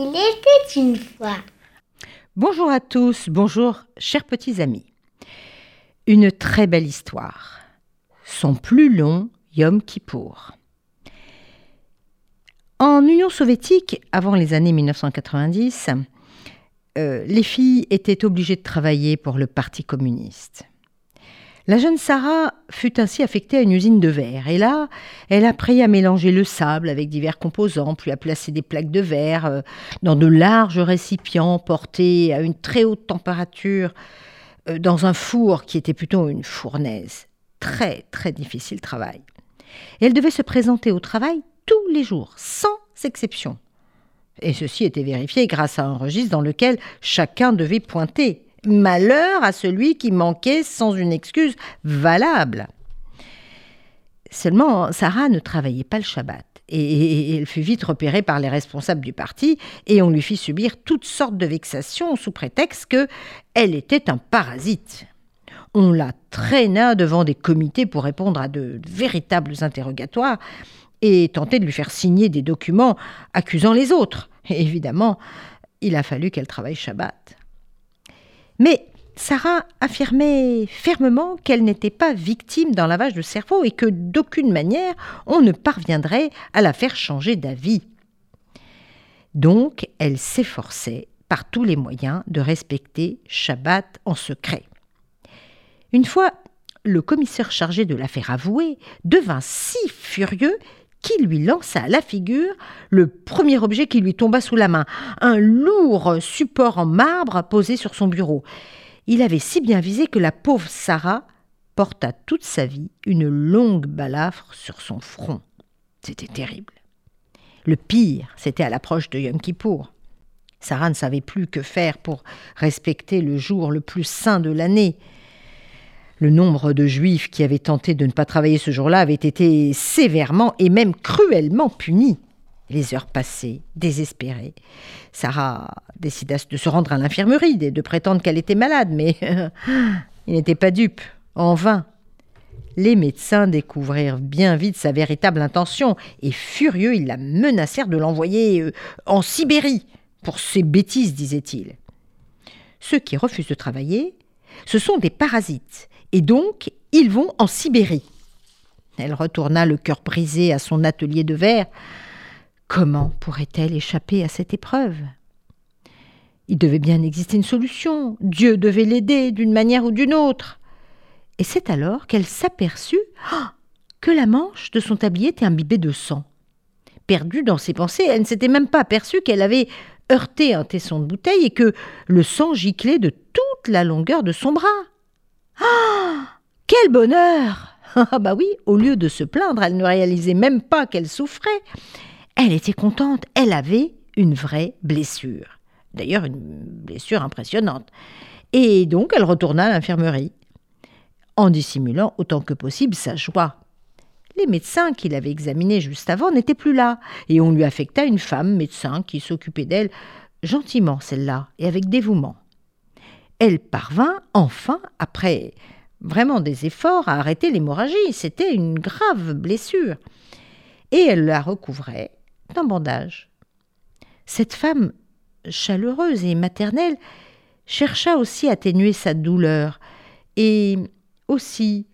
Il était une fois. Bonjour à tous, bonjour chers petits amis. Une très belle histoire. Son plus long Yom Kippour. En Union soviétique, avant les années 1990, euh, les filles étaient obligées de travailler pour le Parti communiste. La jeune Sarah fut ainsi affectée à une usine de verre, et là, elle apprit à mélanger le sable avec divers composants, puis à placer des plaques de verre euh, dans de larges récipients portés à une très haute température euh, dans un four qui était plutôt une fournaise. Très, très difficile travail. Et elle devait se présenter au travail tous les jours, sans exception. Et ceci était vérifié grâce à un registre dans lequel chacun devait pointer Malheur à celui qui manquait sans une excuse valable. Seulement, Sarah ne travaillait pas le Shabbat. Et elle fut vite repérée par les responsables du parti et on lui fit subir toutes sortes de vexations sous prétexte que elle était un parasite. On la traîna devant des comités pour répondre à de véritables interrogatoires et tenter de lui faire signer des documents accusant les autres. Et évidemment, il a fallu qu'elle travaille Shabbat. Mais Sarah affirmait fermement qu'elle n'était pas victime d'un lavage de cerveau et que d'aucune manière on ne parviendrait à la faire changer d'avis. Donc elle s'efforçait par tous les moyens de respecter Shabbat en secret. Une fois, le commissaire chargé de l'affaire avouée devint si furieux qui lui lança à la figure le premier objet qui lui tomba sous la main, un lourd support en marbre posé sur son bureau. Il avait si bien visé que la pauvre Sarah porta toute sa vie une longue balafre sur son front. C'était terrible. Le pire, c'était à l'approche de Yom Kippour. Sarah ne savait plus que faire pour respecter le jour le plus saint de l'année. Le nombre de juifs qui avaient tenté de ne pas travailler ce jour-là avait été sévèrement et même cruellement puni. Les heures passées, désespérée. Sarah décida de se rendre à l'infirmerie et de prétendre qu'elle était malade, mais il n'était pas dupe. En vain. Les médecins découvrirent bien vite sa véritable intention, et furieux, ils la menacèrent de l'envoyer euh, en Sibérie pour ses bêtises, disait-il. Ceux qui refusent de travailler, ce sont des parasites, et donc ils vont en Sibérie. Elle retourna le cœur brisé à son atelier de verre. Comment pourrait-elle échapper à cette épreuve? Il devait bien exister une solution. Dieu devait l'aider d'une manière ou d'une autre. Et c'est alors qu'elle s'aperçut oh, que la manche de son tablier était imbibée de sang. Perdue dans ses pensées, elle ne s'était même pas aperçue qu'elle avait heurté un tesson de bouteille et que le sang giclait de la longueur de son bras. Ah Quel bonheur Ah bah oui, au lieu de se plaindre, elle ne réalisait même pas qu'elle souffrait. Elle était contente, elle avait une vraie blessure. D'ailleurs, une blessure impressionnante. Et donc, elle retourna à l'infirmerie, en dissimulant autant que possible sa joie. Les médecins qui l'avaient examinée juste avant n'étaient plus là, et on lui affecta une femme médecin qui s'occupait d'elle gentiment, celle-là, et avec dévouement elle parvint enfin, après vraiment des efforts, à arrêter l'hémorragie. C'était une grave blessure. Et elle la recouvrait d'un bandage. Cette femme, chaleureuse et maternelle, chercha aussi à atténuer sa douleur et aussi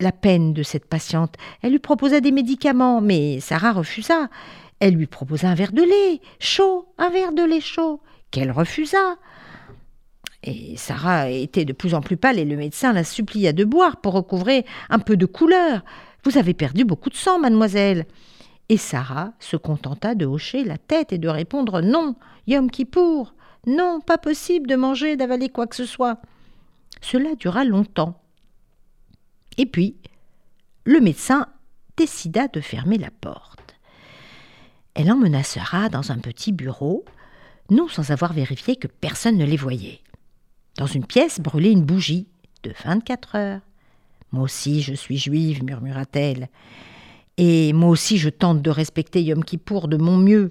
la peine de cette patiente. Elle lui proposa des médicaments, mais Sarah refusa. Elle lui proposa un verre de lait chaud, un verre de lait chaud, qu'elle refusa. Et Sarah était de plus en plus pâle et le médecin la supplia de boire pour recouvrer un peu de couleur. Vous avez perdu beaucoup de sang, mademoiselle. Et Sarah se contenta de hocher la tête et de répondre non, Yom Kippour, non, pas possible de manger, d'avaler quoi que ce soit. Cela dura longtemps. Et puis, le médecin décida de fermer la porte. Elle emmena Sarah dans un petit bureau, non sans avoir vérifié que personne ne les voyait. Dans une pièce brûlait une bougie de vingt-quatre heures. Moi aussi je suis juive, murmura-t-elle. Et moi aussi je tente de respecter Yom Kippour de mon mieux.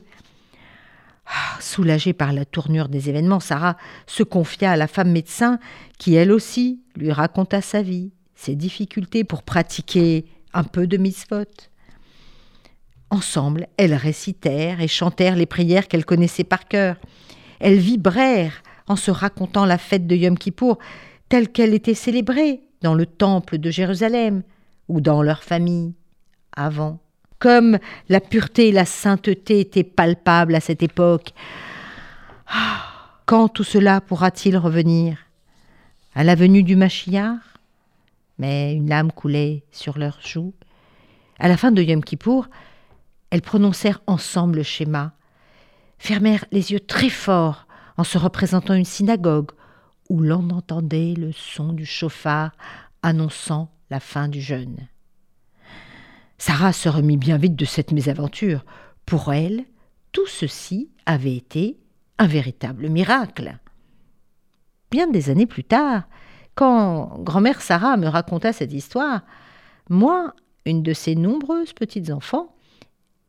Ah, soulagée par la tournure des événements, Sarah se confia à la femme médecin qui, elle aussi, lui raconta sa vie, ses difficultés pour pratiquer un peu de mitzvot. Ensemble, elles récitèrent et chantèrent les prières qu'elles connaissaient par cœur. Elles vibrèrent en se racontant la fête de Yom Kippour telle qu'elle était célébrée dans le temple de Jérusalem ou dans leur famille avant. Comme la pureté et la sainteté étaient palpables à cette époque. Ah, quand tout cela pourra-t-il revenir? À la venue du Machiar Mais une lame coulait sur leurs joues. À la fin de Yom Kippour, elles prononcèrent ensemble le schéma, fermèrent les yeux très fort en se représentant une synagogue où l'on entendait le son du chauffard annonçant la fin du jeûne. Sarah se remit bien vite de cette mésaventure. Pour elle, tout ceci avait été un véritable miracle. Bien des années plus tard, quand grand-mère Sarah me raconta cette histoire, moi, une de ses nombreuses petites enfants,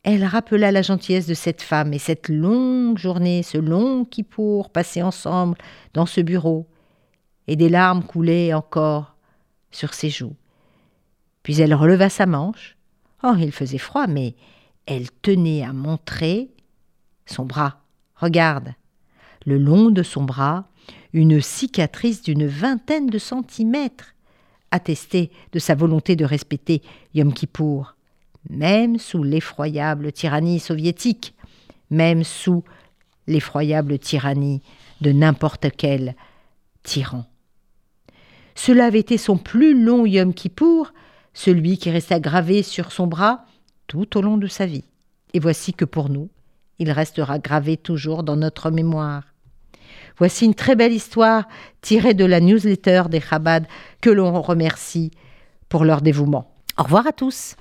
elle rappela la gentillesse de cette femme et cette longue journée, ce long kippour passé ensemble dans ce bureau, et des larmes coulaient encore sur ses joues. Puis elle releva sa manche. Oh, il faisait froid, mais elle tenait à montrer son bras. Regarde, le long de son bras, une cicatrice d'une vingtaine de centimètres, attestait de sa volonté de respecter Yom Kippour, même sous l'effroyable tyrannie soviétique, même sous l'effroyable tyrannie de n'importe quel tyran. Cela avait été son plus long Yom Kippour, celui qui resta gravé sur son bras tout au long de sa vie. Et voici que pour nous, il restera gravé toujours dans notre mémoire. Voici une très belle histoire tirée de la newsletter des Chabad que l'on remercie pour leur dévouement. Au revoir à tous.